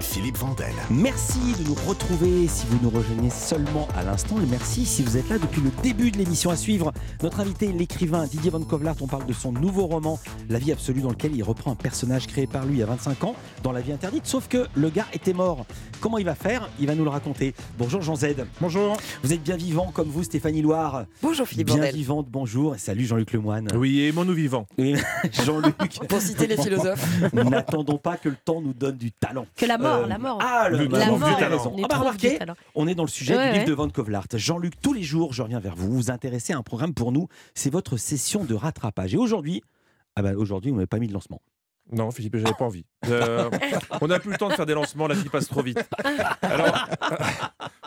Philippe Vandel. Merci de nous retrouver si vous nous rejoignez seulement à l'instant et merci si vous êtes là depuis le début de l'émission à suivre. Notre invité, l'écrivain Didier Van Kovlart, on parle de son nouveau roman La vie absolue dans lequel il reprend un personnage créé par lui il y a 25 ans dans La vie interdite, sauf que le gars était mort. Comment il va faire? Il va nous le raconter. Bonjour Jean Z. Bonjour. Vous êtes bien vivant comme vous Stéphanie Loire. Bonjour Philippe Bien Vandel. vivante, bonjour et salut Jean-Luc Lemoine. Oui, et nous vivant. Et Jean-Luc. Pour citer les philosophes. N'attendons pas que le temps nous donne du talent. Que la mort, Euh, la mort. Ah, le, Le la mort, du talent. Ah bah, remarquez, du talent. on est dans le sujet Ouais, du livre ouais. de Van Kovlart. Jean-Luc, tous les jours, je reviens vers vous. Vous vous intéressez à un programme pour nous. C'est votre session de rattrapage. Et aujourd'hui, ah bah, aujourd'hui, vous n'avez pas mis de lancement. Non, Philippe, j'avais pas envie. Euh, on n'a plus le temps de faire des lancements, la vie passe trop vite. Alors,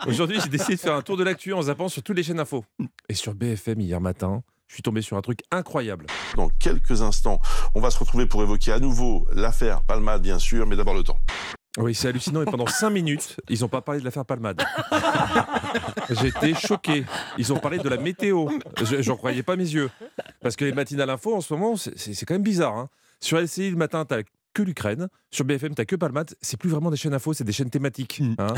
aujourd'hui, j'ai décidé de faire un tour de l'actu en zappant sur toutes les chaînes info. Et sur BFM hier matin, je suis tombé sur un truc incroyable. Dans quelques instants, on va se retrouver pour évoquer à nouveau l'affaire Palmade, bien sûr, mais d'abord le temps. Oui, c'est hallucinant. Et pendant 5 minutes, ils n'ont pas parlé de l'affaire Palmade. J'étais choqué. Ils ont parlé de la météo. Je J'en croyais pas mes yeux. Parce que les matinales info, en ce moment, c'est- quand même bizarre. hein. Sur LCI, le matin, t'as que l'Ukraine. Sur BFM, t'as que Palmade. C'est plus vraiment des chaînes info, c'est des chaînes thématiques. Mm. hein.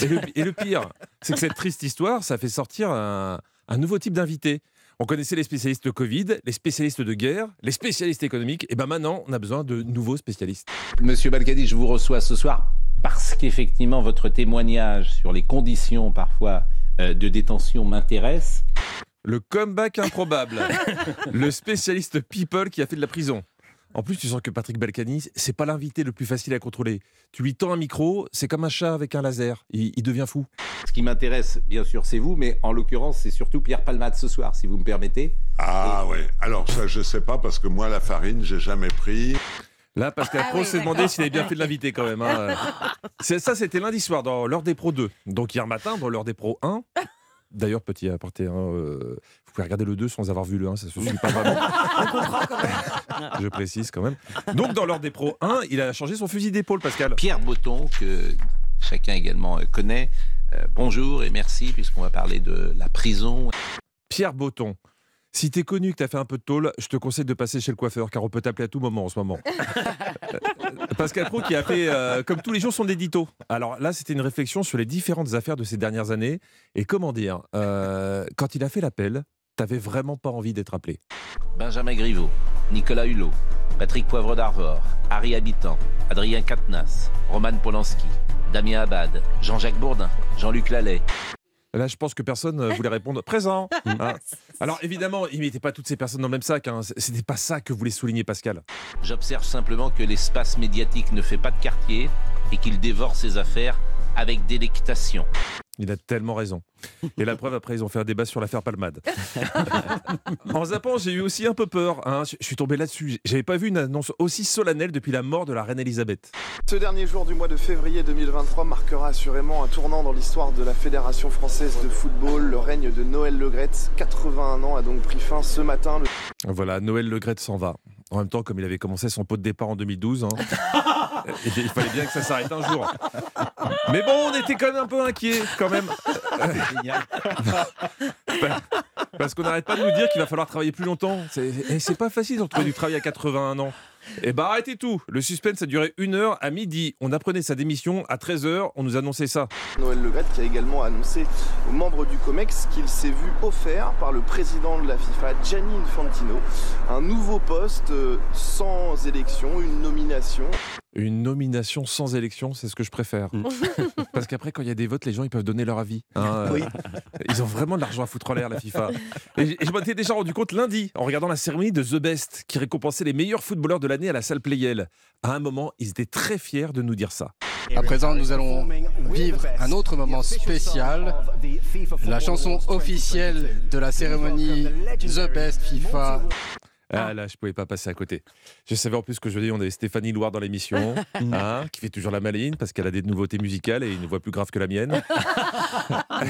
Et, le, et le pire, c'est que cette triste histoire, ça fait sortir un, un nouveau type d'invité. On connaissait les spécialistes de Covid, les spécialistes de guerre, les spécialistes économiques. Et ben maintenant, on a besoin de nouveaux spécialistes. Monsieur Balkadi, je vous reçois ce soir parce qu'effectivement votre témoignage sur les conditions parfois euh, de détention m'intéresse. Le comeback improbable. le spécialiste people qui a fait de la prison. En plus, tu sens que Patrick Balkany, c'est pas l'invité le plus facile à contrôler. Tu lui tends un micro, c'est comme un chat avec un laser. Il, il devient fou. Ce qui m'intéresse, bien sûr, c'est vous, mais en l'occurrence, c'est surtout Pierre Palmade ce soir, si vous me permettez. Ah ouais, alors ça je sais pas parce que moi la farine j'ai jamais pris. Là, Pascal Ah Pro oui, s'est demandé s'il avait bien fait de l'inviter quand même. hein. C'est- Ça, c'était lundi soir dans l'heure des pros 2. Donc hier matin, dans l'heure des pros 1. D'ailleurs, petit aparté, hein, euh, vous pouvez regarder le 2 sans avoir vu le 1, ça se suit pas vraiment. Je précise quand même. Donc dans l'heure des pros 1, il a changé son fusil d'épaule, Pascal. Pierre Botton, que chacun également euh, connaît. Euh, bonjour et merci, puisqu'on va parler de la prison. Pierre Botton. Si t'es connu, que t'as fait un peu de tôle, je te conseille de passer chez le coiffeur, car on peut t'appeler à tout moment en ce moment. Pascal Pro qui a fait, euh, comme tous les jours, son édito. Alors là, c'était une réflexion sur les différentes affaires de ces dernières années. Et comment dire, euh, quand il a fait l'appel, t'avais vraiment pas envie d'être appelé. Benjamin Griveaux, Nicolas Hulot, Patrick Poivre d'Arvor, Harry Habitant, Adrien Quatennens, Roman Polanski, Damien Abad, Jean-Jacques Bourdin, Jean-Luc Lallet. Là, je pense que personne euh, voulait répondre présent. hein. Alors évidemment, il mettait pas toutes ces personnes dans le même sac. Hein. C'était pas ça que voulait souligner Pascal. J'observe simplement que l'espace médiatique ne fait pas de quartier et qu'il dévore ses affaires avec délectation. Il a tellement raison. Et la preuve, après, ils ont fait un débat sur l'affaire Palmade. en zappant, j'ai eu aussi un peu peur. hein. Je suis tombé là-dessus. J'avais pas vu une annonce aussi solennelle depuis la mort de la reine Elisabeth. Ce dernier jour du mois de février 2023 marquera assurément un tournant dans l'histoire de la Fédération française de football. Le règne de Noël Legrette, 81 ans, a donc pris fin ce matin. Le Voilà, Noël Le Graët s'en va. En même temps, comme il avait commencé son pot de départ en 2012, hein, il fallait bien que ça s'arrête un jour. Mais bon, on était quand même un peu inquiets, quand même. Parce qu'on n'arrête pas de nous dire qu'il va falloir travailler plus longtemps. C'est c'est pas facile de retrouver du travail à 81 ans. Et bah arrêtez tout. Le suspense a duré une heure à midi. On apprenait sa démission à 13h. On nous annonçait ça. Noël Legrette qui a également annoncé aux membres du COMEX qu'il s'est vu offert par le président de la FIFA, Gianni Infantino, un nouveau poste euh, sans élection, une nomination. Une nomination sans élection, c'est ce que je préfère. Parce qu'après, quand il y a des votes, les gens ils peuvent donner leur avis. hein, euh, Oui. Ils ont vraiment de l'argent à foutre en l'air, la FIFA. Et, je m'en étais déjà rendu compte lundi, en regardant la cérémonie de The Best, qui récompensait les meilleurs footballeurs de l'année à la salle Playel. À un moment, ils étaient très fiers de nous dire ça. À présent, nous allons vivre un autre moment spécial, la chanson officielle de la cérémonie The Best FIFA. Ah là, je pouvais pas passer à côté. Je savais en plus que je dis, on avait Stéphanie Loire dans l'émission, hein, qui fait toujours la maline parce qu'elle a des nouveautés musicales et une voix plus grave que la mienne. Ouais,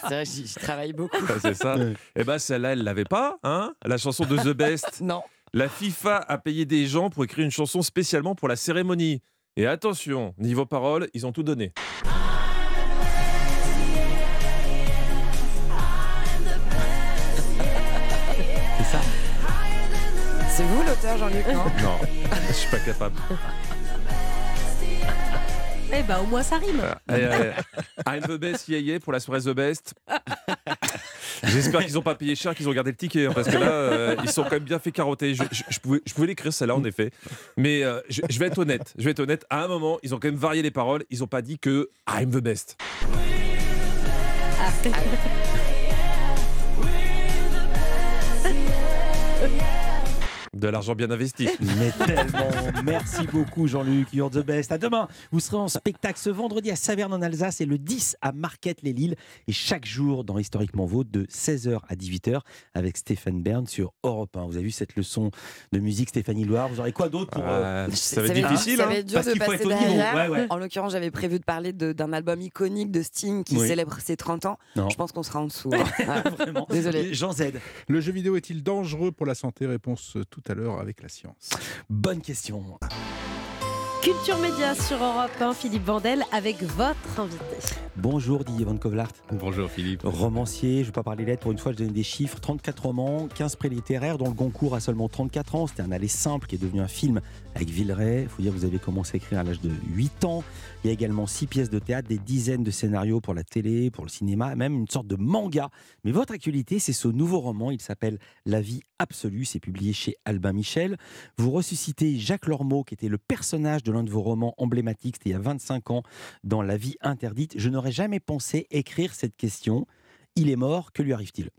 c'est vrai, j'y travaille beaucoup. Ah, C'est ça. Et ben celle-là, elle l'avait pas, hein La chanson de The Best. Non. La FIFA a payé des gens pour écrire une chanson spécialement pour la cérémonie. Et attention, niveau parole, ils ont tout donné. C'est ça. C'est vous l'auteur, Jean-Luc, non? Non, je suis pas capable. Eh ben, au moins, ça rime. Euh, I'm the best, yeah, yeah, pour la soirée The Best. J'espère qu'ils n'ont pas payé cher, qu'ils ont gardé le ticket, hein, parce que là, euh, ils sont quand même bien fait carotter. Je, je- je pouvais, je pouvais l'écrire celle-là, en effet. Mais euh, je, je vais être honnête. Je vais être honnête. À un moment, ils ont quand même varié les paroles. Ils n'ont pas dit que I'm the best. De l'argent bien investi. Mais tellement. Merci beaucoup, Jean-Luc. You're the best. À demain. Vous serez en spectacle ce vendredi à Saverne en Alsace et le 10 à Marquette-les-Lilles. Et chaque jour dans Historiquement Vôtre de 16h à 18h avec Stéphane Bern sur Europe 1. Vous avez vu cette leçon de musique, Stéphanie Loire? Vous aurez quoi d'autre pour. euh, Euh, ça va être difficile. Ça hein. va être dur Parce de qu'il faut passer derrière. Ouais, ouais. En l'occurrence, j'avais prévu de parler de- d'un album iconique de Sting qui Oui. célèbre ses 30 ans. Non. Je pense qu'on sera en dessous. hein. Vraiment. Désolé. Jean Z. Le jeu vidéo est-il dangereux pour la santé? Réponse euh, tout à l'heure avec la science. Bonne question. Culture Média sur Europe 1, Philippe Vandel avec votre invité. Bonjour Didier Van Kovlart. Bonjour Philippe. Romancier, je ne vais pas parler lettres, pour une fois je donne des chiffres. 34 romans, 15 prix littéraires, dont le Goncourt a seulement 34 ans. C'était un aller simple qui est devenu un film avec Villeray. Il faut dire que vous avez commencé à écrire à l'âge de 8 ans. Il y a également 6 pièces de théâtre, des dizaines de scénarios pour la télé, pour le cinéma, même une sorte de manga. Mais votre actualité, c'est ce nouveau roman. Il s'appelle La vie absolue. C'est publié chez Albin Michel. Vous ressuscitez Jacques Lormeau, qui était le personnage de l'un de vos romans emblématiques, c'était il y a 25 ans, dans La vie interdite. Je n'aurais jamais pensé écrire cette question. Il est mort, que lui arrive-t-il?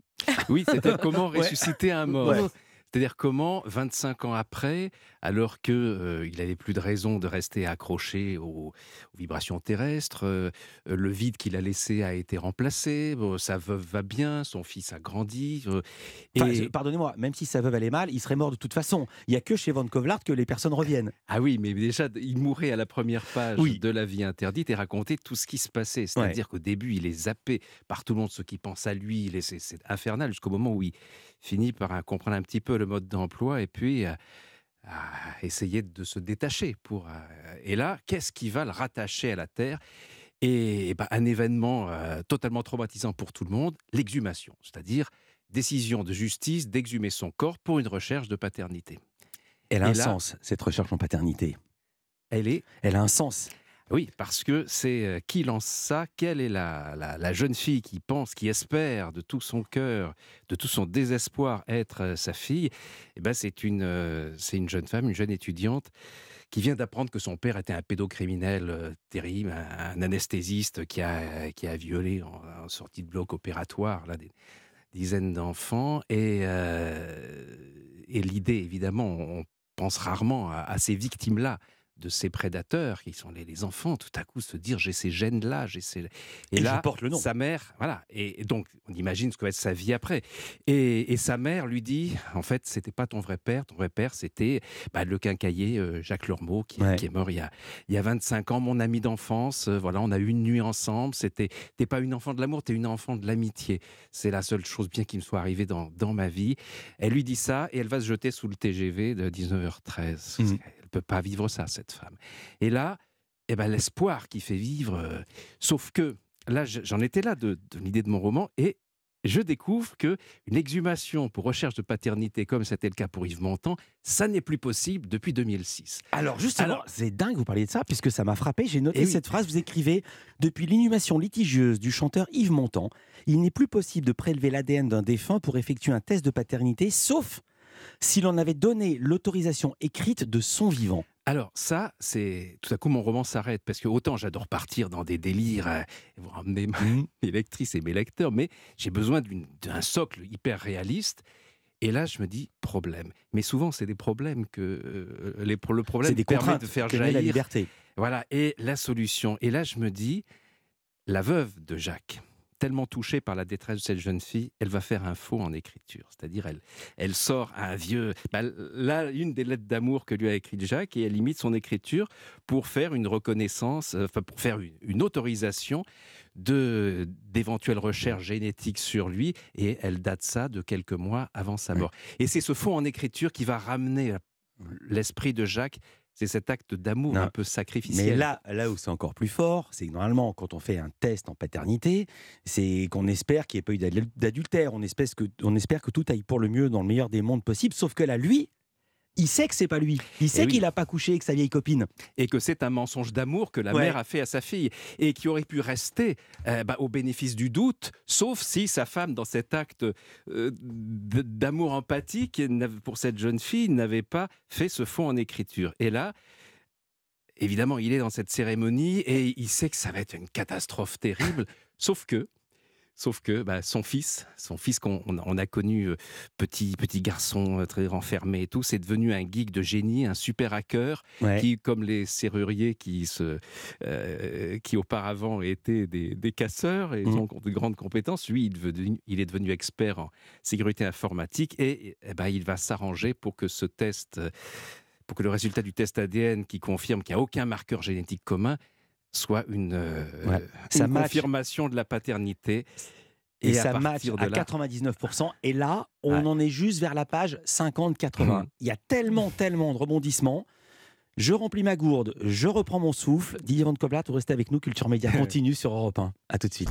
Oui, c'est-à-dire comment Ouais. ressusciter un mort? Ouais. C'est-à-dire comment, 25 ans après, alors que euh, il n'avait plus de raison de rester accroché aux, aux vibrations terrestres, euh, le vide qu'il a laissé a été remplacé, bon, sa veuve va bien, son fils a grandi. euh, Enfin, et- je- Pardonnez-moi, même si sa veuve allait mal, il serait mort de toute façon. Il n'y a que chez Van Kovlart que les personnes reviennent. Ah oui, mais déjà, il mourait à la première page Oui. de La vie interdite et racontait tout ce qui se passait. C'est-à-dire qu'au début, il est zappé par tout le monde, ceux qui pensent à lui. C'est infernal jusqu'au moment où il finit par comprendre un petit peu le mode d'emploi et puis euh, à essayer de se détacher. Pour, euh, et là, qu'est-ce qui va le rattacher à la Terre? Et, eh ben, un événement euh, totalement traumatisant pour tout le monde, l'exhumation, c'est-à-dire décision de justice d'exhumer son corps pour une recherche de paternité. Elle a Et un là- sens, cette recherche en paternité. Elle est Elle a un sens. Oui, parce que c'est euh, qui lance ça? Quelle est la, la- jeune fille qui pense, qui espère de tout son cœur, de tout son désespoir être euh, sa fille? Eh ben, c'est une, euh, une jeune femme, une jeune étudiante qui vient d'apprendre que son père était un pédocriminel terrible, un, anesthésiste qui a, qui a violé en, sortie de bloc opératoire des dizaines d'enfants. Et, et l'idée, évidemment, on pense rarement à ces victimes-là de ces prédateurs qui sont les, les enfants, tout à coup se dire j'ai ces gènes-là, j'ai ces... Et je porte le nom. Sa mère, voilà, et, et donc on imagine ce que va être sa vie après. Et, et sa mère lui dit, en fait, c'était pas ton vrai père, ton vrai père c'était bah, le quincailler euh, Jacques Lormeau qui, Ouais. qui est mort il y, a, il y a 25 ans, mon ami d'enfance, euh, voilà, on a eu une nuit ensemble, c'était, t'es pas une enfant de l'amour, t'es une enfant de l'amitié. C'est la seule chose bien qui me soit arrivée dans, dans ma vie. Elle lui dit ça et elle va se jeter sous le TGV de 19h13. Mhm. Peut pas vivre ça, cette femme. Et là, eh ben, l'espoir qui fait vivre. euh, sauf que là, je- j'en étais là de, de l'idée de mon roman et je découvre que une exhumation pour recherche de paternité, comme c'était le cas pour Yves Montand, ça n'est plus possible depuis 2006. Alors justement, Alors- c'est dingue que vous parliez de ça, puisque ça m'a frappé. J'ai noté Eh oui. cette phrase, vous écrivez « Depuis l'inhumation litigieuse du chanteur Yves Montand, il n'est plus possible de prélever l'ADN d'un défunt pour effectuer un test de paternité, sauf s'il en avait donné l'autorisation écrite de son vivant. Alors ça, c'est tout à coup mon roman s'arrête parce que autant j'adore partir dans des délires, euh, vous ramener ma- mes lectrices et mes lecteurs, mais j'ai besoin d'un socle hyper réaliste. Et là, je me dis problème. Mais souvent, c'est des problèmes que euh, les, le problème C'est des permet contraintes de faire naît la jaillir. liberté. Voilà. Et la solution. Et là, je me dis, la veuve de Jacques, tellement touchée par la détresse de cette jeune fille, elle va faire un faux en écriture. C'est-à-dire, elle, elle sort un vieux. bah, là, une des lettres d'amour que lui a écrite Jacques, et elle imite son écriture pour faire une reconnaissance, euh, enfin, pour faire une, une autorisation de d'éventuelles recherches génétiques sur lui, et elle date ça de quelques mois avant sa mort. Et c'est ce faux en écriture qui va ramener l'esprit de Jacques. C'est cet acte d'amour un peu sacrificiel. Mais là, là où c'est encore plus fort, c'est que normalement, quand on fait un test en paternité, c'est qu'on espère qu'il n'y ait pas eu d'adul- d'adultère. On espère, que, on espère que tout aille pour le mieux dans le meilleur des mondes possible. Sauf que là, lui il sait que c'est pas lui. Il sait Eh oui. qu'il a pas couché avec sa vieille copine. et que c'est un mensonge d'amour que la Ouais. mère a fait à sa fille et qui aurait pu rester euh, bah, au bénéfice du doute, sauf si sa femme, dans cet acte euh, d'amour empathique pour cette jeune fille, n'avait pas fait ce fond en écriture. Et là, évidemment, il est dans cette cérémonie et il sait que ça va être une catastrophe terrible, sauf que. Sauf que bah, son fils, son fils qu'on on a- on a connu euh, petit petit garçon euh, très renfermé et tout, c'est devenu un geek de génie, un super hacker Ouais. qui, comme les serruriers qui, se, euh, qui auparavant étaient des, des casseurs et Mhm. ont de grandes compétences, lui, il, est devenu- il est devenu expert en sécurité informatique et eh ben, il va s'arranger pour que ce test, pour que le résultat du test ADN qui confirme qu'il n'y a aucun marqueur génétique commun soit une, euh, Ouais. une match. confirmation de la paternité. Et, ça match à là- 99%. Et là, on Ouais. en est juste vers la page 50-80. Mhm. Il y a tellement, tellement de rebondissements. Je remplis ma gourde, je reprends mon souffle. Didier Van Kovlat, vous restez avec nous. Culture Média continue sur Europe 1. À tout de suite.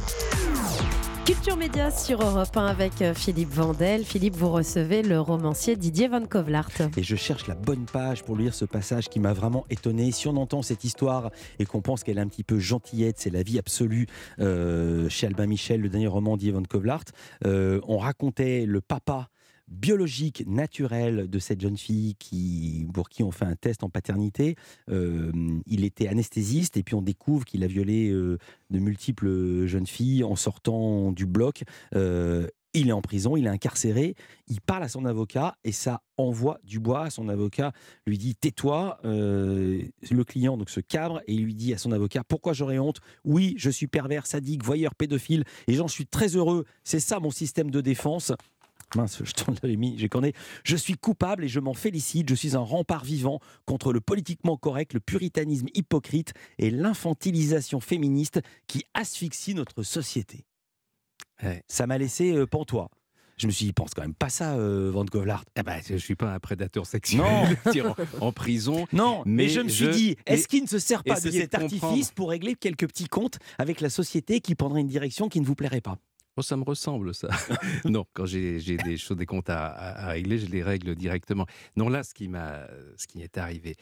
Culture Média sur Europe 1 avec euh, Philippe Vandel. Philippe, vous recevez le romancier Didier Van Kovlart. Et je cherche la bonne page pour lire ce passage qui m'a vraiment étonné. Si on entend cette histoire et qu'on pense qu'elle est un petit peu gentillette, c'est la vie absolue euh, chez Albin Michel, le dernier roman d'Yvonne Kovlart. Euh, on racontait le papa biologique, naturel de cette jeune fille qui, pour qui on fait un test en paternité. Euh, il était anesthésiste et puis on découvre qu'il a violé euh, de multiples jeunes filles en sortant du bloc. Euh, il est en prison, il est incarcéré, il parle à son avocat et ça envoie du bois. Son avocat lui dit tais-toi. Le client donc se cabre et il lui dit à son avocat pourquoi j'aurais honte? Oui, je suis pervers, sadique, voyeur, pédophile et j'en suis très heureux. C'est ça mon système de défense. Mince, je tourne mis, j'ai. Je suis coupable et je m'en félicite. Je suis un rempart vivant contre le politiquement correct, le puritanisme hypocrite et l'infantilisation féministe qui asphyxie notre société. Ouais. Ça m'a laissé euh, pantois. Je me suis dit, il pense quand même pas ça, euh, Van Govlart. Eh ben, je ne suis pas un prédateur sexuel Non. en, prison. Non, mais, Mais je me suis je- dit, est-ce qu'il ne se sert pas de cet de artifice pour régler quelques petits comptes avec la société qui prendrait une direction qui ne vous plairait pas? Oh, ça me ressemble, ça. non, quand j'ai des choses, des comptes à, à- à régler, je les règle directement. Non, là, ce qui m'a, ce qui est arrivé,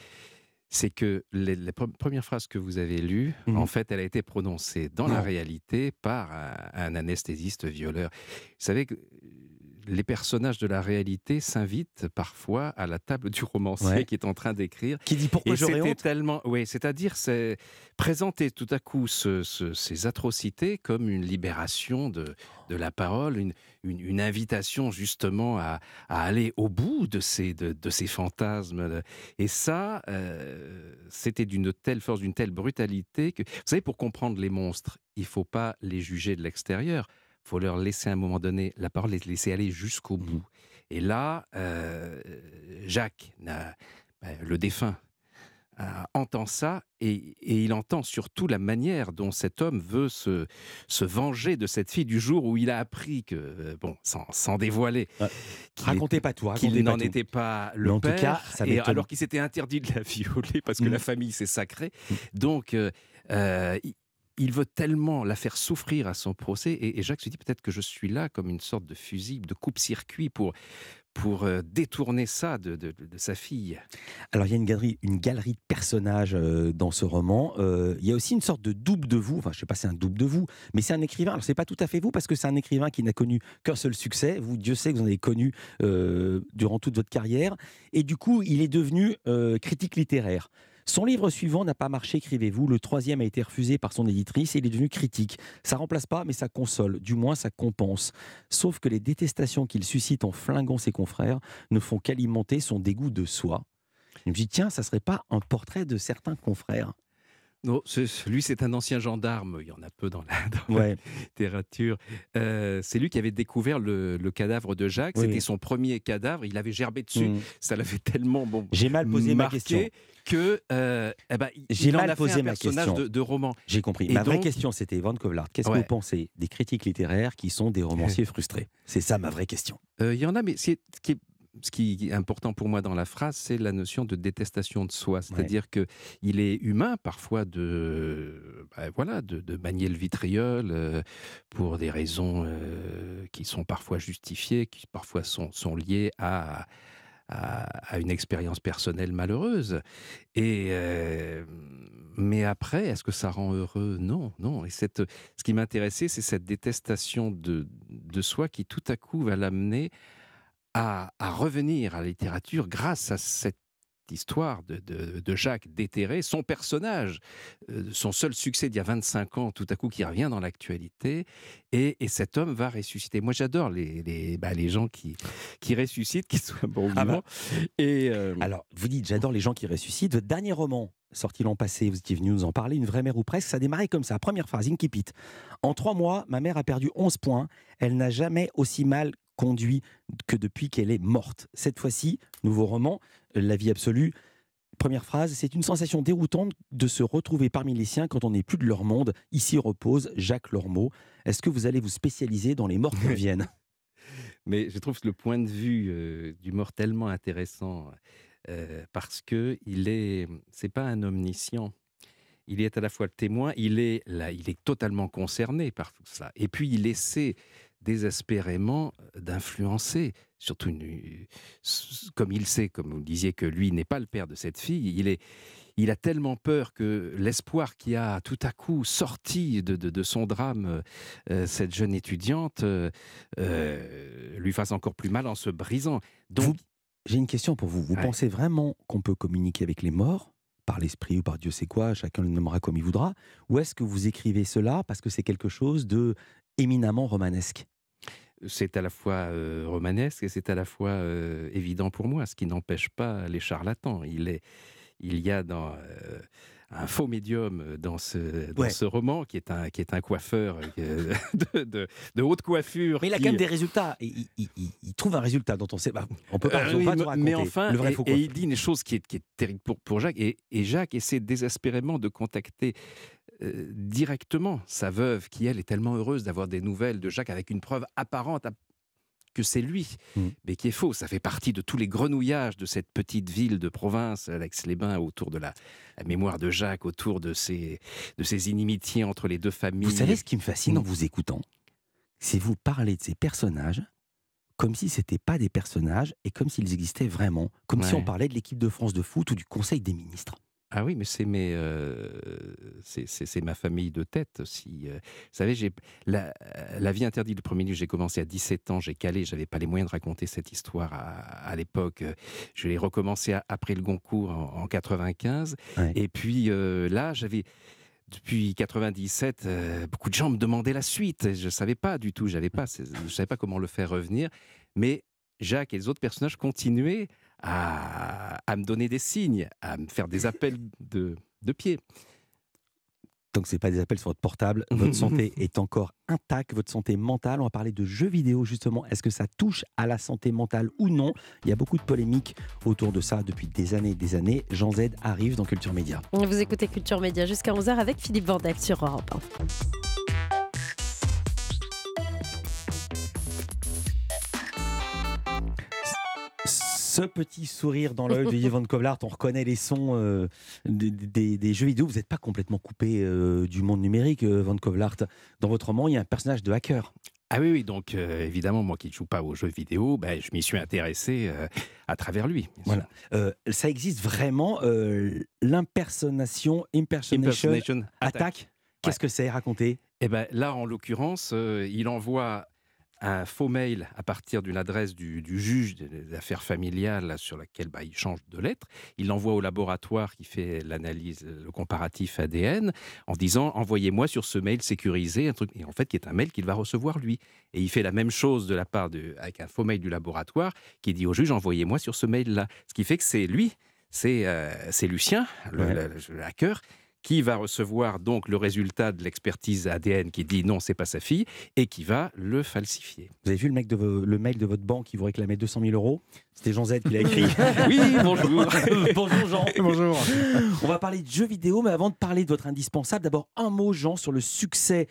c'est que les- la pre- première phrase que vous avez lue, Mhm. en fait, elle a été prononcée dans la Non. réalité par un, un anesthésiste violeur. Vous savez que les personnages de la réalité s'invitent parfois à la table du romancier Ouais. qui est en train d'écrire. Qui dit pourquoi j'aurais honte tellement, oui, c'est-à-dire c'est présenter tout à coup ce- ce- ces atrocités comme une libération de, de la parole, une, une, une invitation justement à, à aller au bout de ces, de, de ces fantasmes. Et ça, euh, c'était d'une telle force, d'une telle brutalité que, vous savez, pour comprendre les monstres, il faut pas les juger de l'extérieur. Il faut leur laisser à un moment donné la parole, les laisser aller jusqu'au bout. Et là, euh, Jacques, ben, le défunt, entend ça et, et il entend surtout la manière dont cet homme veut se, se venger de cette fille du jour où il a appris que, euh, bon, sans, sans dévoiler, Racontez est- pas tout, qu'il n'en était pas Mais le en tout père, cas, ça et alors qu'il s'était interdit de la violer parce que la famille c'est sacré. Donc, euh, euh, il- veut tellement la faire souffrir à son procès. Et, Jacques se dit peut-être que je suis là comme une sorte de fusible, de coupe-circuit pour, pour euh, détourner ça de, de- sa fille. Alors il y a une galerie, une galerie de personnages euh, dans ce roman. Euh, il y a aussi une sorte de double de vous. Enfin, je sais pas, c'est un double de vous, mais c'est un écrivain. Alors c'est pas tout à fait vous parce que c'est un écrivain qui n'a connu qu'un seul succès. Vous, Dieu sait que vous en avez connu durant toute votre carrière. Et du coup, il est devenu critique littéraire. Son livre suivant n'a pas marché, écrivez-vous. Le troisième a été refusé par son éditrice et il est devenu critique. Ça remplace pas, mais ça console. Du moins, ça compense. Sauf que les détestations qu'il suscite en flinguant ses confrères ne font qu'alimenter son dégoût de soi. Je me dis, tiens, ça serait pas un portrait de certains confrères Non, c'est- lui, c'est un ancien gendarme. Il y en a peu dans la, dans la Ouais. littérature. Euh, c'est lui qui avait découvert le, le cadavre de Jacques. Oui, C'était son premier cadavre. Il avait gerbé dessus. Mm. Ça l'avait tellement bon. J'ai mal posé ma question. que euh, eh ben, J'ai mal a fait posé un ma personnage question. de, de roman. J'ai compris. Et ma vraie question, c'était Van Kovlart. Qu'est-ce que vous pensez des critiques littéraires qui sont des romanciers frustrés? C'est ça ma vraie question. Euh, Il y en a, mais c'est- ce qui est ce qui est important pour moi dans la phrase, c'est la notion de détestation de soi. C'est-à-dire que il est humain parfois de, bah, voilà, de, de manier le vitriol euh, pour des raisons euh, qui sont parfois justifiées, qui parfois sont, sont liées à, à, une expérience personnelle malheureuse. Et euh, mais après, est-ce que ça rend heureux? Non, non. Et cette, ce qui m'intéressait, c'est cette détestation de, de soi qui tout à coup va l'amener à, à, revenir à la littérature grâce à cette histoire de, de, Jacques déterré, son personnage, euh, son seul succès d'il y a 25 ans, tout à coup qui revient dans l'actualité, et, et, cet homme va ressusciter. Moi j'adore les, les, bah, les, gens qui, qui ressuscitent, qui soient bons ah bah. Et euh, Alors, vous dites j'adore les gens qui ressuscitent. Votre dernier roman, sorti l'an passé, vous étiez venu nous en parler, Une vraie mère ou presque, ça démarrait comme ça. Première phrase, Inkipit. En trois mois, ma mère a perdu 11 points. Elle n'a jamais aussi mal conduit que depuis qu'elle est morte. Cette fois-ci, nouveau roman, La vie absolue. Première phrase, c'est une sensation déroutante de se retrouver parmi les siens quand on n'est plus de leur monde. Ici repose Jacques Lormeau. Est-ce que vous allez vous spécialiser dans les morts qui viennent Mais je trouve le point de vue euh, du mort tellement intéressant euh, parce que il est, c'est pas un omniscient. Il est à la fois le témoin, il est là, il est totalement concerné par tout ça. Et puis il essaie désespérément euh, d'influencer, surtout une, comme il sait, comme vous le disiez, que lui n'est pas le père de cette fille, il, est, il a tellement peur que l'espoir qui a tout à coup sorti de, de, son drame euh, cette jeune étudiante euh, lui fasse encore plus mal en se brisant. Donc, j'ai une question pour vous. Vous pensez vraiment qu'on peut communiquer avec les morts par l'esprit ou par Dieu sait quoi, chacun le nommera comme il voudra, ou est-ce que vous écrivez cela parce que c'est quelque chose de éminemment romanesque? C'est à la fois romanesque et c'est à la fois évident pour moi, ce qui n'empêche pas les charlatans. Il, y a dans, un faux médium dans ce, dans ce roman qui est un, qui est un coiffeur de, de, haute coiffure. Mais il a quand même des résultats. Il, il, trouve un résultat dont on sait. Bah, on peut pas, pas raconter. Mais enfin, le et, il dit une chose qui est, qui est terrible pour, pour Jacques. Et, et Jacques essaie désespérément de contacter euh, directement sa veuve, qui elle est tellement heureuse d'avoir des nouvelles de Jacques avec une preuve apparente que c'est lui, mmh. mais qui est faux. Ça fait partie de tous les grenouillages de cette petite ville de province, Alex-les-Bains, autour de la, mémoire de Jacques, autour de ces, de ces inimitiés entre les deux familles. Vous savez ce qui me fascine en vous écoutant? C'est vous parler de ces personnages comme si ce n'étaient pas des personnages et comme s'ils existaient vraiment, comme si on parlait de l'équipe de France de foot ou du Conseil des ministres. Ah oui, mais c'est mes, euh, c'est ma famille de tête. Si, euh, vous savez, j'ai la, la, vie interdite du premier livre, j'ai commencé à 17 ans, j'ai calé, j'avais pas les moyens de raconter cette histoire à, l'époque. Je l'ai recommencé après le Goncourt en, 95. Et puis euh, là, j'avais depuis 97, beaucoup de gens me demandaient la suite. Je savais pas du tout, j'avais pas, je savais pas comment le faire revenir. Mais Jacques et les autres personnages continuaient à, me donner des signes, à me faire des appels de, de pied. Donc ce n'est pas des appels sur votre portable, votre santé est encore intacte, votre santé mentale. On va parler de jeux vidéo justement. Est-ce que ça touche à la santé mentale ou non? Il y a beaucoup de polémiques autour de ça depuis des années et des années. Jean Z arrive dans Culture Média. Vous écoutez Culture Média jusqu'à 11h avec Philippe Vandel sur Europe 1. Ce petit sourire dans l'œil de Yvonne Kovlart, on reconnaît les sons euh, des, jeux vidéo. Vous n'êtes pas complètement coupé euh, du monde numérique, euh, Yvonne Kovlart. Dans votre roman, il y a un personnage de hacker. Ah oui, oui, donc évidemment, moi qui ne joue pas aux jeux vidéo, ben, je m'y suis intéressé à travers lui. Voilà. ça existe vraiment, l'impersonation, impersonation, attack. Qu'est-ce que c'est Racontez. Eh ben, là, en l'occurrence, il envoie un faux mail à partir d'une adresse du, juge des affaires familiales sur laquelle bah, il change de lettre. Il l'envoie au laboratoire qui fait l'analyse, le comparatif ADN, en disant envoyez-moi sur ce mail sécurisé un truc, et en fait qui est un mail qu'il va recevoir lui. Et il fait la même chose de la part de, avec un faux mail du laboratoire qui dit au juge envoyez-moi sur ce mail-là. Ce qui fait que c'est lui, c'est euh, Lucien, le hacker, qui va recevoir donc le résultat de l'expertise ADN qui dit non, c'est pas sa fille, et qui va le falsifier. Vous avez vu le, mec de le mail de votre banque qui vous réclamait 200 000 euros? C'était Jean Z qui l'a écrit. oui, bonjour. bonjour Jean. Bonjour. On va parler de jeux vidéo, mais avant de parler de votre indispensable, d'abord un mot Jean sur le succès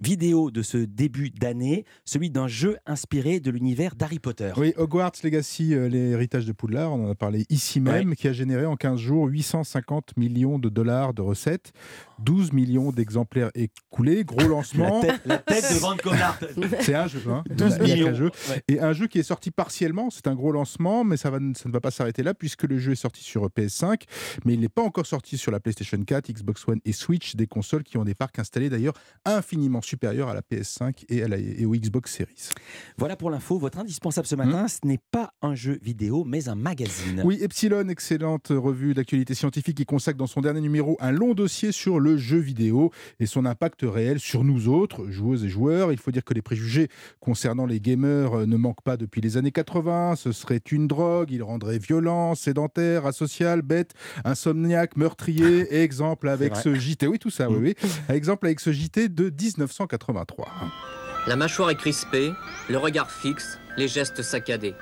vidéo de ce début d'année, celui d'un jeu inspiré de l'univers d'Harry Potter. Oui, Hogwarts Legacy, euh, l'héritage de Poudlard, on en a parlé ici même, qui a généré en 15 jours 850 millions de dollars de recettes, 12 millions d'exemplaires écoulés, gros lancement. La tête, de Van Covart. C'est un jeu, hein. 12 Il y a qu'un millions. jeu. Ouais. Et un jeu qui est sorti partiellement, c'est un gros lancement, mais ça, va, ça ne va pas s'arrêter là, puisque le jeu est sorti sur PS5, mais il n'est pas encore sorti sur la PlayStation 4, Xbox One et Switch, des consoles qui ont des parcs installés d'ailleurs infiniment supérieurs à la PS5 et, à la, et au Xbox Series. Voilà pour l'info. Votre indispensable ce matin, ce n'est pas un jeu vidéo, mais un magazine. Oui, Epsilon, excellente revue d'actualité scientifique qui consacre dans son dernier numéro un long dossier sur le jeu vidéo et son impact réel sur nous autres, joueuses et joueurs. Il faut dire que les préjugés concernant les gamers euh, ne manquent pas depuis les années 80. Ce serait une drogue, il rendrait violent, sédentaire, asocial, bête, insomniaque, meurtrier. Exemple avec ce JT. Oui, tout ça, oui, oui. Exemple avec ce JT de 1983. La mâchoire est crispée, le regard fixe, les gestes saccadés.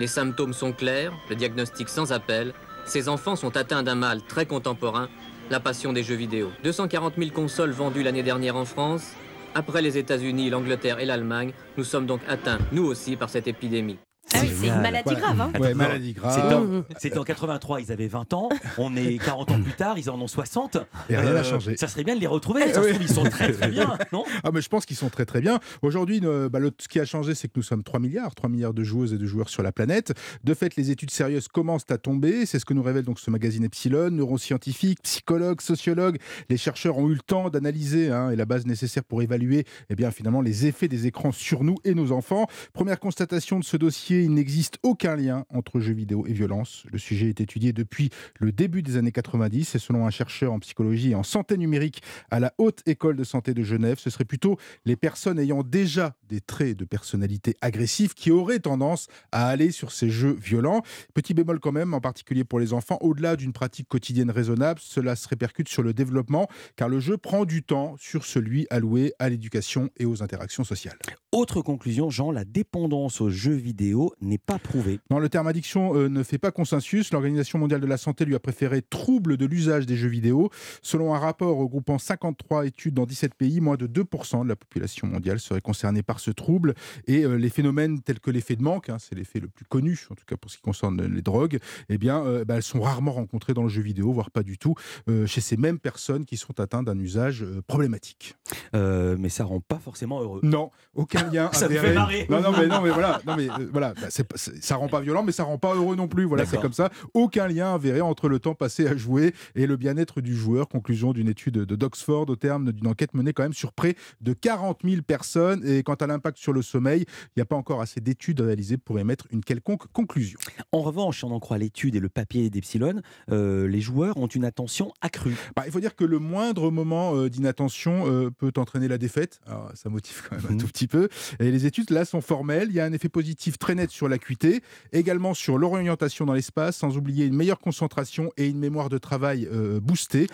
Les symptômes sont clairs, le diagnostic sans appel. Ces enfants sont atteints d'un mal très contemporain, la passion des jeux vidéo. 240 000 consoles vendues l'année dernière en France. Après les États-Unis, l'Angleterre et l'Allemagne, nous sommes donc atteints, nous aussi, par cette épidémie. Ah oui, c'est une maladie grave. Hein. Ouais, maladie grave. C'était en, c'était en 83, ils avaient 20 ans. On est 40 ans plus tard, ils en ont 60. Et rien n'a Euh, changé. Ça serait bien de les retrouver. Ça se trouve, ils sont très très bien, non Ah, mais je pense qu'ils sont très très bien. Aujourd'hui, bah, ce qui a changé, c'est que nous sommes 3 milliards, 3 milliards de joueuses et de joueurs sur la planète. De fait, les études sérieuses commencent à tomber. C'est ce que nous révèle donc ce magazine Epsilon. Neuroscientifiques, psychologues, sociologues, les chercheurs ont eu le temps d'analyser hein, et la base nécessaire pour évaluer eh bien, finalement les effets des écrans sur nous et nos enfants. Première constatation de ce dossier, il n'existe aucun lien entre jeux vidéo et violence. Le sujet est étudié depuis le début des années 90 et selon un chercheur en psychologie et en santé numérique à la Haute École de Santé de Genève, ce serait plutôt les personnes ayant déjà des traits de personnalité agressifs qui auraient tendance à aller sur ces jeux violents. Petit bémol quand même, en particulier pour les enfants, au-delà d'une pratique quotidienne raisonnable, cela se répercute sur le développement car le jeu prend du temps sur celui alloué à l'éducation et aux interactions sociales. Autre conclusion, Jean, la dépendance aux jeux vidéo n'est pas prouvée. Non, le terme addiction euh, ne fait pas consensus. L'Organisation mondiale de la santé lui a préféré trouble de l'usage des jeux vidéo. Selon un rapport regroupant 53 études dans 17 pays, moins de 2% de la population mondiale serait concernée par ce trouble. Et euh, les phénomènes tels que l'effet de manque, hein, c'est l'effet le plus connu, en tout cas pour ce qui concerne les drogues, eh bien, euh, bah, elles sont rarement rencontrées dans le jeu vidéo, voire pas du tout, chez ces mêmes personnes qui sont atteintes d'un usage problématique. Mais ça rend pas forcément heureux. Non, aucun lien Ça me avéré. fait marrer. Non, non, mais non, mais voilà, non, mais euh, voilà, bah, c'est c'est- ça rend pas violent, mais ça rend pas heureux non plus. Voilà, c'est comme ça. Aucun lien avéré entre le temps passé à jouer et le bien-être du joueur. Conclusion d'une étude de d'Oxford au terme d'une enquête menée quand même sur près de 40 000 personnes. Et quant à l'impact sur le sommeil, il n'y a pas encore assez d'études réalisées pour émettre une quelconque conclusion. En revanche, si on en croit l'étude et le papier d'Epsilon, euh, les joueurs ont une attention accrue. Bah, il faut dire que le moindre moment euh, d'inattention euh, peut entraîner la défaite. Alors, ça motive quand même un tout petit peu. Et les études là sont formelles. Il y a un effet positif très net sur l'acuité, également sur l'orientation dans l'espace, sans oublier une meilleure concentration et une mémoire de travail euh, boostée.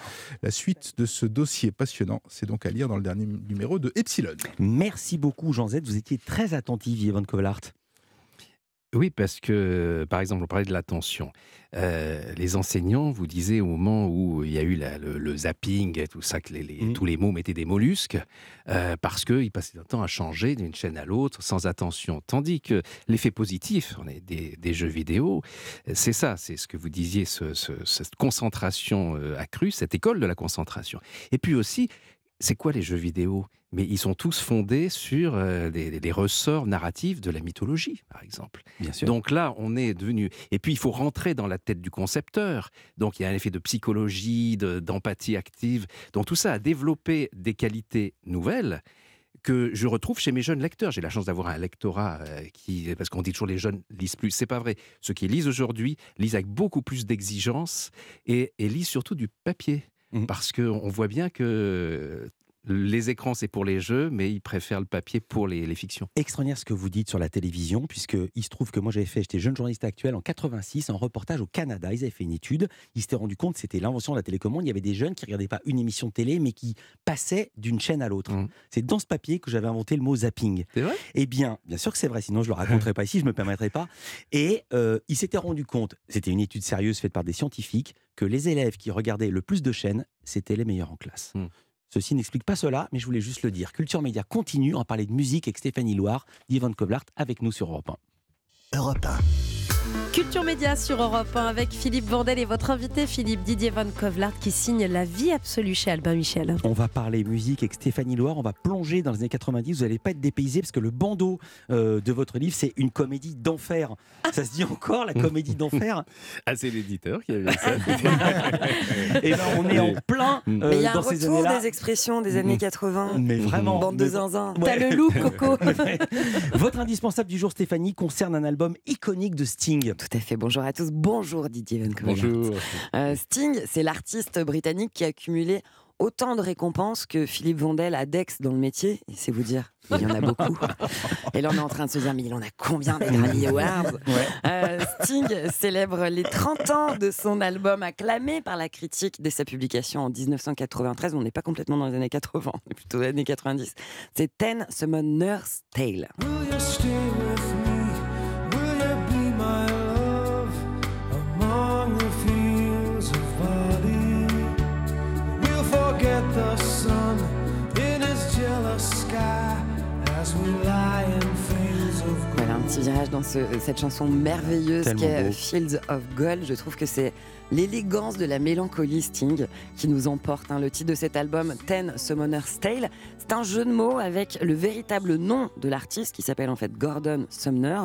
La suite de ce dossier passionnant, c'est donc à lire dans le dernier numéro de Epsilon. Merci beaucoup, Jean Z. Vous étiez très attentif, Yvonne Kovalart. Oui, parce que, par exemple, on parlait de l'attention. Euh, les enseignants vous disaient au moment où il y a eu la- le, le zapping, et tout ça, que les- les- tous les mots mettaient des mollusques, euh, parce qu'ils passaient leur temps à changer d'une chaîne à l'autre sans attention. Tandis que l'effet positif on est des, des jeux vidéo, euh, c'est ça, c'est ce que vous disiez, ce- ce- cette concentration accrue, cette école de la concentration. Et puis aussi, c'est quoi les jeux vidéo? Mais ils sont tous fondés sur euh, des, des ressorts narratifs de la mythologie, par exemple. Bien sûr. Donc là, on est devenu. Et puis, il faut rentrer dans la tête du concepteur. Donc, il y a un effet de psychologie, de- d'empathie active. Donc, tout ça a développé des qualités nouvelles que je retrouve chez mes jeunes lecteurs. J'ai la chance d'avoir un lectorat euh, qui, parce qu'on dit toujours les jeunes lisent plus, c'est pas vrai. Ceux qui lisent aujourd'hui lisent avec beaucoup plus d'exigence et, et lisent surtout du papier, parce qu'on voit bien que les écrans c'est pour les jeux, mais ils préfèrent le papier pour les, les fictions. Extraordinaire ce que vous dites sur la télévision, puisque il se trouve que moi j'avais fait, j'étais jeune journaliste actuel en 86, un reportage au Canada. Ils avaient fait une étude, ils s'étaient rendu compte que c'était l'invention de la télécommande. Il y avait des jeunes qui regardaient pas une émission de télé, mais qui passaient d'une chaîne à l'autre. C'est dans ce papier que j'avais inventé le mot zapping. C'est vrai? Eh bien, bien sûr que c'est vrai, sinon je le raconterai pas ici, je me permettrai pas. Et euh, ils s'étaient rendu compte, c'était une étude sérieuse faite par des scientifiques, que les élèves qui regardaient le plus de chaînes, c'était les meilleurs en classe. Ceci n'explique pas cela, mais je voulais juste le dire. Culture Média continue en parler de musique avec Stéphanie Loire, d'Yvonne Koblart avec nous sur Europe 1. Europe 1. Culture Média sur Europe 1 avec Philippe Vandel et votre invité Philippe Didier Van Kovlart qui signe La vie absolue chez Albin Michel. On va parler musique avec Stéphanie Loire, on va plonger dans les années 90, vous n'allez pas être dépaysé parce que le bandeau euh, de votre livre c'est une comédie d'enfer. Ça se dit encore la comédie d'enfer? Ah c'est l'éditeur qui avait ça. Et ben on est en plein euh, Mais il y a un retour des expressions des années 80. Mais vraiment. Bande de zinzin. Ouais. T'as le look, Coco. Votre indispensable du jour, Stéphanie, concerne un album iconique de Sting. Tout à fait. Bonjour à tous. Bonjour Didier Van. Bonjour. Euh, Sting, c'est l'artiste britannique qui a cumulé autant de récompenses que Philippe Vandel a d'ex dans le métier. Et c'est vous dire, il y en a beaucoup. Et là, on est en train de se dire, mais il en a combien des Grammy Awards? Euh, Sting célèbre les 30 ans de son album acclamé par la critique dès sa publication en 1993. On n'est pas complètement dans les années 80, on est plutôt dans les années 90. C'est Ten Summoner's Tale. Petit virage dans ce- cette chanson merveilleuse qu'est beau. Fields of Gold. Je trouve que c'est l'élégance de la mélancolie Sting qui nous emporte. hein. Le titre de cet album, Ten Summoner's Tale, c'est un jeu de mots avec le véritable nom de l'artiste qui s'appelle en fait Gordon Sumner.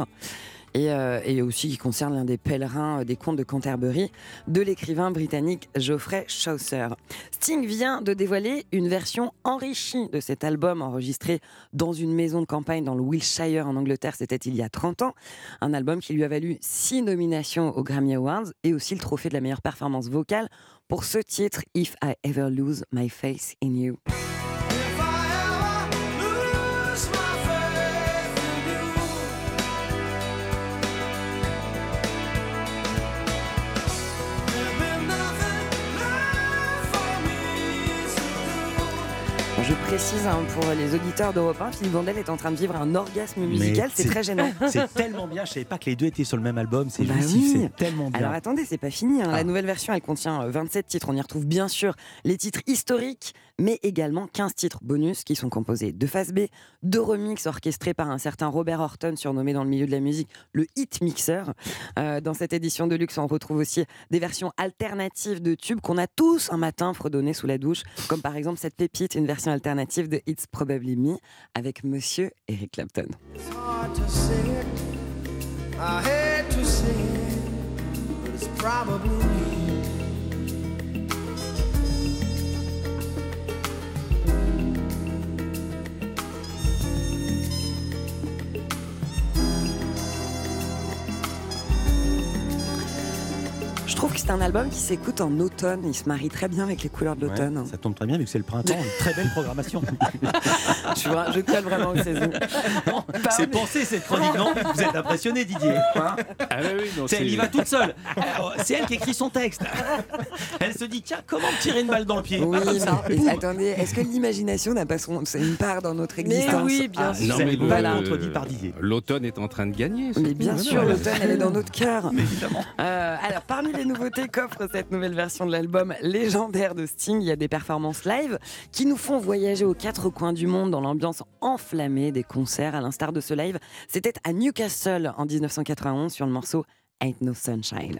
Et, euh, et aussi qui concerne l'un des pèlerins euh, des contes de Canterbury de l'écrivain britannique Geoffrey Chaucer. Sting vient de dévoiler une version enrichie de cet album enregistré dans une maison de campagne dans le Wiltshire en Angleterre, c'était il y a 30 ans. Un album qui lui a valu six nominations aux Grammy Awards et aussi le trophée de la meilleure performance vocale pour ce titre If I Ever Lose My Face in You. Je précise hein, pour les auditeurs d'Europe 1, Philippe Vandel est en train de vivre un orgasme musical, c'est très gênant. C'est tellement bien, je savais pas que les deux étaient sur le même album, c'est Bah oui. c'est tellement bien. Alors attendez, c'est pas fini. hein. Ah. La nouvelle version, elle contient euh, 27 titres. On y retrouve bien sûr les titres historiques, mais également 15 titres bonus qui sont composés de face B, de remix orchestrés par un certain Robert Horton, surnommé dans le milieu de la musique le hit mixer. Euh, dans cette édition de luxe, on retrouve aussi des versions alternatives de tubes qu'on a tous un matin fredonné sous la douche, comme par exemple cette pépite, une version alternative de It's Probably Me avec Monsieur Eric Clapton. Je trouve que c'est un album qui s'écoute en automne. Il se marie très bien avec les couleurs de Ouais, l'automne. ça tombe très bien vu que c'est le printemps, une très belle programmation. je, vois- je colle vraiment aux saisons. c'est pensé cette chronique, non Vous êtes impressionné Didier hein Ah oui, oui, non, C'est- Elle y va toute seule. Alors, C'est elle qui écrit son texte. Elle se dit tiens comment me tirer une balle dans le pied Oui, mais attendez, est-ce que l'imagination n'a pas son, une part dans notre existence oui, bien Ah, mais Didier. L'automne est en train de gagner. Mais bien sûr, l'automne, elle est dans notre cœur. Évidemment. Euh, alors, parmi les nouveautés qu'offre cette nouvelle version de l'album légendaire de Sting, il y a des performances live qui nous font voyager aux quatre coins du monde dans l'ambiance enflammée des concerts. À l'instar de ce live, c'était à Newcastle en 1991 sur le morceau Ain't No Sunshine.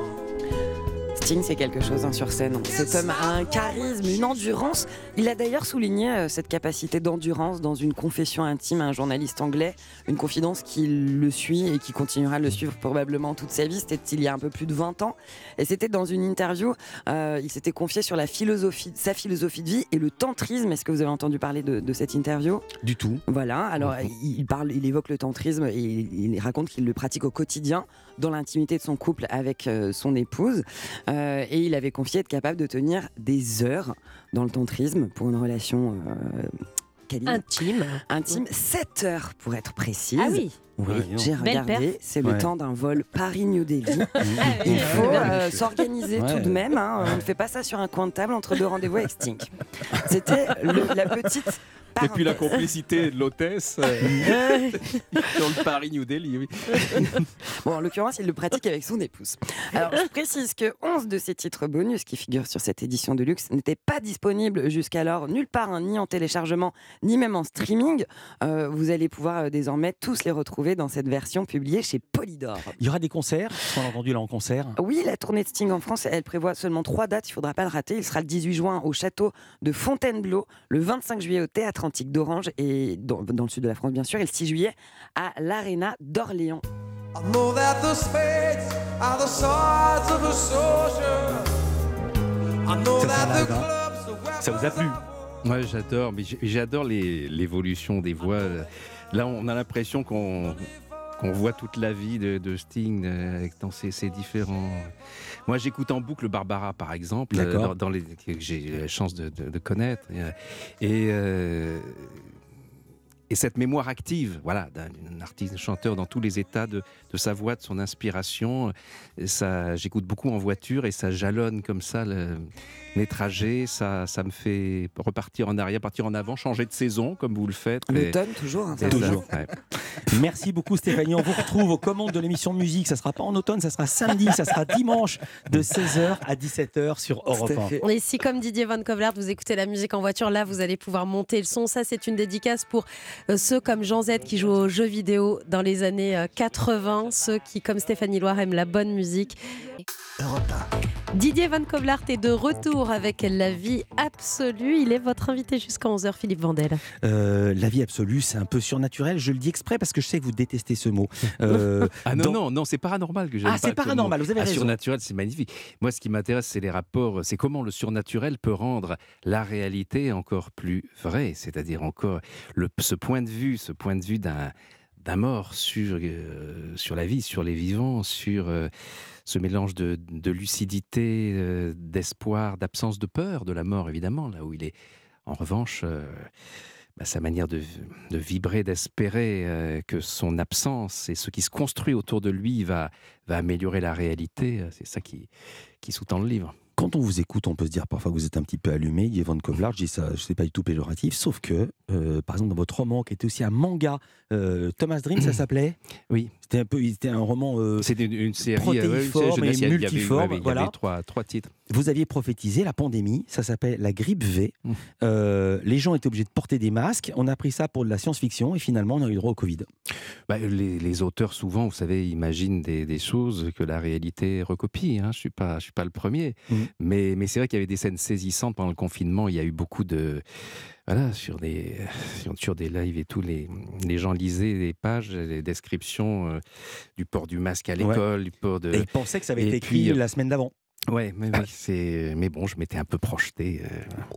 C'est quelque chose hein, sur scène. Cet homme a un charisme, une endurance. Il a d'ailleurs souligné euh, cette capacité d'endurance dans une confession intime à un journaliste anglais, une confidence qui le suit et qui continuera de le suivre probablement toute sa vie. C'était il y a un peu plus de 20 ans. Et c'était dans une interview, euh, il s'était confié sur la philosophie, sa philosophie de vie et le tantrisme. Est-ce que vous avez entendu parler de, de cette interview? Du tout. Voilà, alors il il parle, il évoque le tantrisme et il, il raconte qu'il le pratique au quotidien dans l'intimité de son couple avec euh, son épouse. Euh, et il avait confié être capable de tenir des heures dans le tantrisme pour une relation euh. Intime. Intime, 7 heures pour être précise. Ah oui. Oui. J'ai Belle regardé, c'est le Ouais. temps d'un vol Paris-New Delhi. Il Ouais. faut euh, s'organiser Ouais. tout de même. hein. On ne fait pas ça sur un coin de table entre deux rendez-vous avec Stink. C'était la petite. Et puis la complicité de l'hôtesse euh, sur le Paris New Delhi. Oui. Bon, en l'occurrence, il le pratique avec son épouse. Alors, je précise que 11 de ces titres bonus qui figurent sur cette édition de luxe n'étaient pas disponibles jusqu'alors nulle part, hein, ni en téléchargement, ni même en streaming. Euh, vous allez pouvoir euh, désormais tous les retrouver dans cette version publiée chez Polydor. Il y aura des concerts, on a entendu là en concert. Oui, la tournée de Sting en France, elle prévoit seulement trois dates, il ne faudra pas le rater. Il sera le 18 juin au château de Fontainebleau, le 25 juillet au Théâtre Antique d'Orange et dans, dans le sud de la France bien sûr, et le 6 juillet à l'Arena d'Orléans. I know that the spades are the swords of a soldier. I know Ça, that ça the va, hein. clubs are Ça vous a plu Ouais, j'adore, mais j'adore l'évolution des voix. Là, on a l'impression qu'on voit toute la vie de, de Sting avec- dans ses, ses différents. Moi, j'écoute en boucle Barbara, par exemple, dans, dans les que j'ai la chance de, de- de connaître. Et, et, euh, et cette mémoire active, voilà, d'un artiste chanteur dans tous les états de, de sa voix, de son inspiration. Et Ça, j'écoute beaucoup en voiture et ça jalonne comme ça le- les trajets. Ça, ça me fait repartir en arrière, partir en avant, changer de saison comme vous le faites. L'automne, toujours. hein, ça, Toujours. ouais. Merci beaucoup Stéphanie. On vous retrouve aux commandes de l'émission musique. Ça sera pas en automne, ça sera samedi, ça sera dimanche de 16h à 17h sur Europe 1. Et si, comme Didier Van Kovlart, vous écoutez la musique en voiture, là, vous allez pouvoir monter le son. Ça, c'est une dédicace pour euh, ceux comme Jean Z qui jouent aux jeux vidéo dans les années euh, 80, ceux qui, comme Stéphanie Loire, aiment la bonne musique. Didier Van Kovlart est de retour avec La vie absolue. Il est votre invité jusqu'à 11h, Philippe Vandel. Euh, la vie absolue, c'est un peu surnaturel. Je le dis exprès parce que je sais que vous détestez ce mot. Euh, Ah non, dans- non, non, c'est paranormal que j'aime Ah, c'est paranormal, mot. vous avez Ah, raison. surnaturel, c'est magnifique. Moi, ce qui m'intéresse, c'est les rapports, c'est comment le surnaturel peut rendre la réalité encore plus vraie, c'est-à-dire encore le, ce point de vue, ce point de vue d'un d'un mort sur, euh, sur la vie, sur les vivants, sur euh, ce mélange de, de lucidité, euh, d'espoir, d'absence de peur de la mort, évidemment, là où il est, en revanche, bah, sa manière de, de vibrer, d'espérer que son absence et ce qui se construit autour de lui va, va améliorer la réalité, c'est ça qui, qui sous-tend le livre. Quand on vous écoute, on peut se dire parfois que vous êtes un petit peu allumé, Van Kovlart, je dis ça, je sais pas du tout péjoratif, sauf que, euh, par exemple, dans votre roman, qui était aussi un manga, euh, Thomas Dream, ça s'appelait? Oui. C'était un peu, c'était un roman. euh, C'était une, série euh, protéiforme et il y avait- multiforme, il y voilà. avait trois, trois titres. Vous aviez prophétisé la pandémie, ça s'appelle la grippe V. Mmh. Euh, les gens étaient obligés de porter des masques. On a pris ça pour de la science-fiction et finalement on a eu droit au Covid. Bah, les, les auteurs, souvent, vous savez, imaginent des, des choses que la réalité recopie. Hein. Je ne suis, pas- je suis pas le premier. Mais, mais c'est vrai qu'il y avait des scènes saisissantes pendant le confinement. Il y a eu beaucoup de. Voilà, sur des, sur, sur des lives et tout, les, les gens lisaient les pages, les descriptions euh, du port du masque à l'école, du port de. Et ils pensaient que ça avait et été puis, écrit euh, la semaine d'avant. Ouais, mais, oui, c'est- mais bon, je m'étais un peu projeté. euh,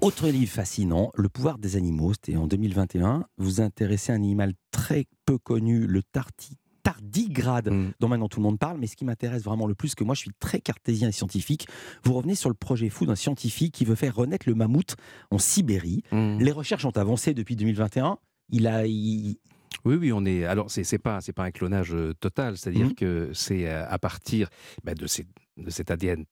Autre livre fascinant, Le pouvoir des animaux, c'était en 2021. Vous intéressez à un animal très peu connu, le tarti- tardigrade, Mm. dont maintenant tout le monde parle, mais ce qui m'intéresse vraiment le plus, que moi je suis très cartésien et scientifique, vous revenez sur le projet fou d'un scientifique qui veut faire renaître le mammouth en Sibérie. Mm. Les recherches ont avancé depuis 2021. Il a, il- Oui, oui, on est. Alors, c'est pas, c'est pas un clonage euh, total, c'est-à-dire Mhm. que c'est euh, à partir bah, de, ces- de cet ADN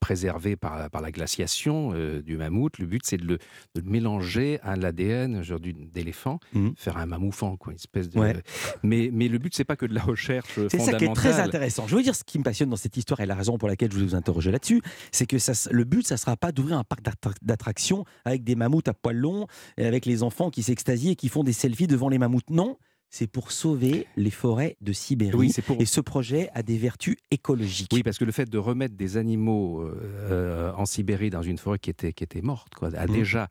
préservé par, par la glaciation euh, du mammouth. Le but, c'est de le, de le mélanger à l'ADN aujourd'hui d'éléphant, Mhm. faire un mammouthant, quoi, une espèce de. Ouais. Mais, mais le but, c'est pas que de la recherche C'est ça qui est très intéressant. Je veux dire, ce qui me passionne dans cette histoire et la raison pour laquelle je vous interroger là-dessus, c'est que ça, le but, ça sera pas d'ouvrir un parc d'attra- d'attractions avec des mammouths à poils longs et avec les enfants qui s'extasient et qui font des selfies devant les mammouths. Non, c'est pour sauver les forêts de Sibérie. Oui, pour- Et ce projet a des vertus écologiques. Oui, parce que le fait de remettre des animaux euh, euh, en Sibérie dans une forêt qui était, qui était morte, quoi, a Mhm. déjà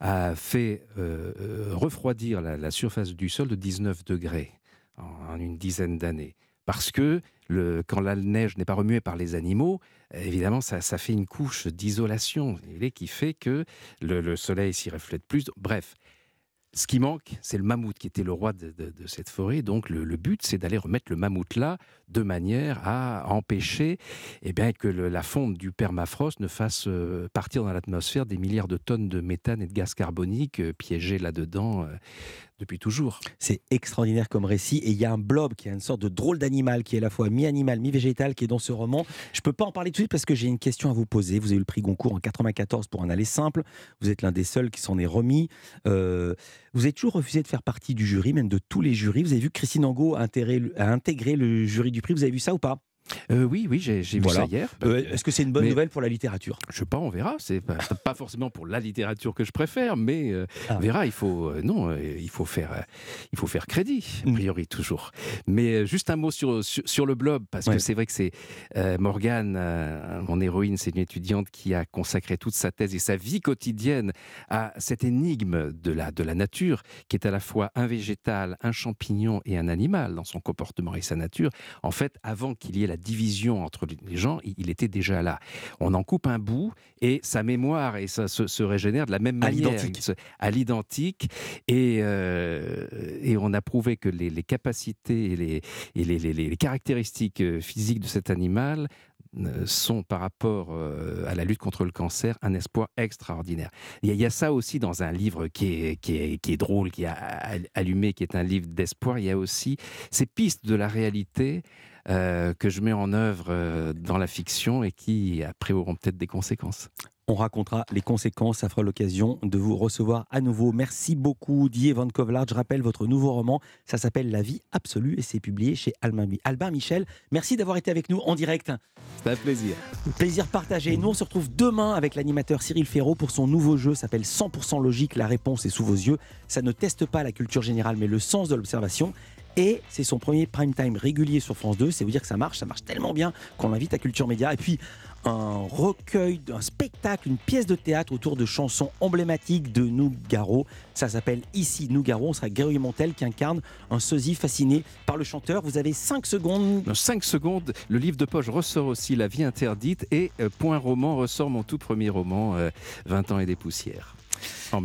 a fait euh, refroidir la, la surface du sol de 19 degrés en, en une dizaine d'années. Parce que le, quand la neige n'est pas remuée par les animaux, évidemment, ça, ça fait une couche d'isolation qui fait que le, le soleil s'y reflète plus. Bref, ce qui manque, c'est le mammouth qui était le roi de, cette forêt. Donc le, but, c'est d'aller remettre le mammouth là, de manière à empêcher eh bien, que la fonte du permafrost ne fasse euh, partir dans l'atmosphère des milliards de tonnes de méthane et de gaz carbonique euh, piégés là-dedans euh, depuis toujours. C'est extraordinaire comme récit. Et il y a un blob qui est une sorte de drôle d'animal, qui est à la fois mi-animal, mi-végétal, qui est dans ce roman. Je peux pas en parler tout de suite parce que j'ai une question à vous poser. Vous avez eu le prix Goncourt en 94 pour un aller simple. Vous êtes l'un des seuls qui s'en est remis. Euh, vous avez toujours refusé de faire partie du jury, même de tous les jurys. Vous avez vu Christine Angot a le jury du prix. Vous avez vu ça ou pas? Euh, oui, oui, j'ai vu Voilà. ça hier. Euh, Est-ce que c'est une bonne Mais- nouvelle pour la littérature? Je sais pas, on verra. C'est pas, pas forcément pour la littérature que je préfère, mais euh, Ah. on verra. Il faut non, il faut faire, il faut faire crédit a priori toujours. Mais juste un mot sur sur, sur le blob parce Ouais. que c'est vrai que c'est Morgane, mon héroïne, c'est une étudiante qui a consacré toute sa thèse et sa vie quotidienne à cette énigme de la de la nature qui est à la fois un végétal, un champignon et un animal dans son comportement et sa nature. En fait, avant qu'il y ait la division entre les gens, il était déjà là. On en coupe un bout et sa mémoire et ça se, se régénère de la même manière. À l'identique. Et, euh, et on a prouvé que les, les capacités et, les, et les, les- les- les caractéristiques euh, physiques de cet animal euh, sont par rapport euh, à la lutte contre le cancer un espoir extraordinaire. Il y, a, il y a ça aussi dans un livre qui est, qui est, qui est drôle, qui a a- allumé, qui est un livre d'espoir. Il y a aussi ces pistes de la réalité euh, que je mets en œuvre euh, dans la fiction et qui après auront peut-être des conséquences. On racontera les conséquences. Ça fera l'occasion de vous recevoir à nouveau. Merci beaucoup, Die Van Kovlart. Je rappelle votre nouveau roman. Ça s'appelle La vie absolue et c'est publié chez Albin, Albin Michel. Merci d'avoir été avec nous en direct. C'est un plaisir. Plaisir partagé. Nous, on se retrouve demain avec l'animateur Cyril Ferraud pour son nouveau jeu. s'appelle 100% logique. La réponse est sous vos yeux. Ça ne teste pas la culture générale, mais le sens de l'observation. Et c'est son premier prime time régulier sur France 2. C'est vous dire que ça marche. Ça marche tellement bien qu'on l'invite à Culture Média. Et puis, un recueil, un spectacle, une pièce de théâtre autour de chansons emblématiques de Nougaro. Ça s'appelle Ici Nougaro. On sera Grégory Montel qui incarne un sosie fasciné par le chanteur. Vous avez 5 secondes. Dans 5 secondes, le livre de poche ressort aussi La vie interdite et euh, Point roman ressort mon tout premier roman, euh, 20 ans et des poussières.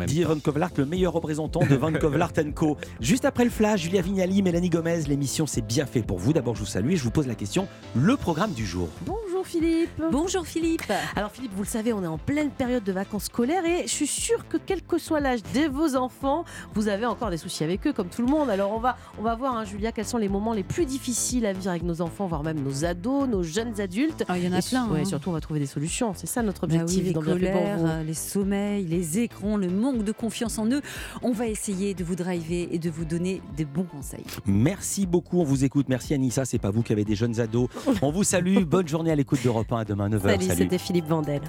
Dit. Van Kovlart, le meilleur représentant de Van Kovlart Co. Juste après le flash, Julia Vignali, Mélanie Gomez, l'émission c'est bien fait pour vous. D'abord, je vous salue et je vous pose la question le programme du jour. Bonjour Philippe. Bonjour Philippe. Alors Philippe, vous le savez, on est en pleine période de vacances scolaires et je suis sûre que quel que soit l'âge de vos enfants, vous avez encore des soucis avec eux comme tout le monde. Alors on va on va voir hein, Julia quels sont les moments les plus difficiles à vivre avec nos enfants, voire même nos ados, nos jeunes adultes. Ah, il y en a Et plein, hein. surtout on va trouver des solutions. C'est ça notre Bah oui, objectif les dans colères, les sommeils, les écrans, le manque de confiance en eux. On va essayer de vous driver et de vous donner des bons conseils. Merci beaucoup, on vous écoute. Merci Anissa, c'est pas vous qui avez des jeunes ados. On vous salue, bonne journée à l'écoute d'Europe 1 à demain 9h. Salut, c'était Philippe Vandel.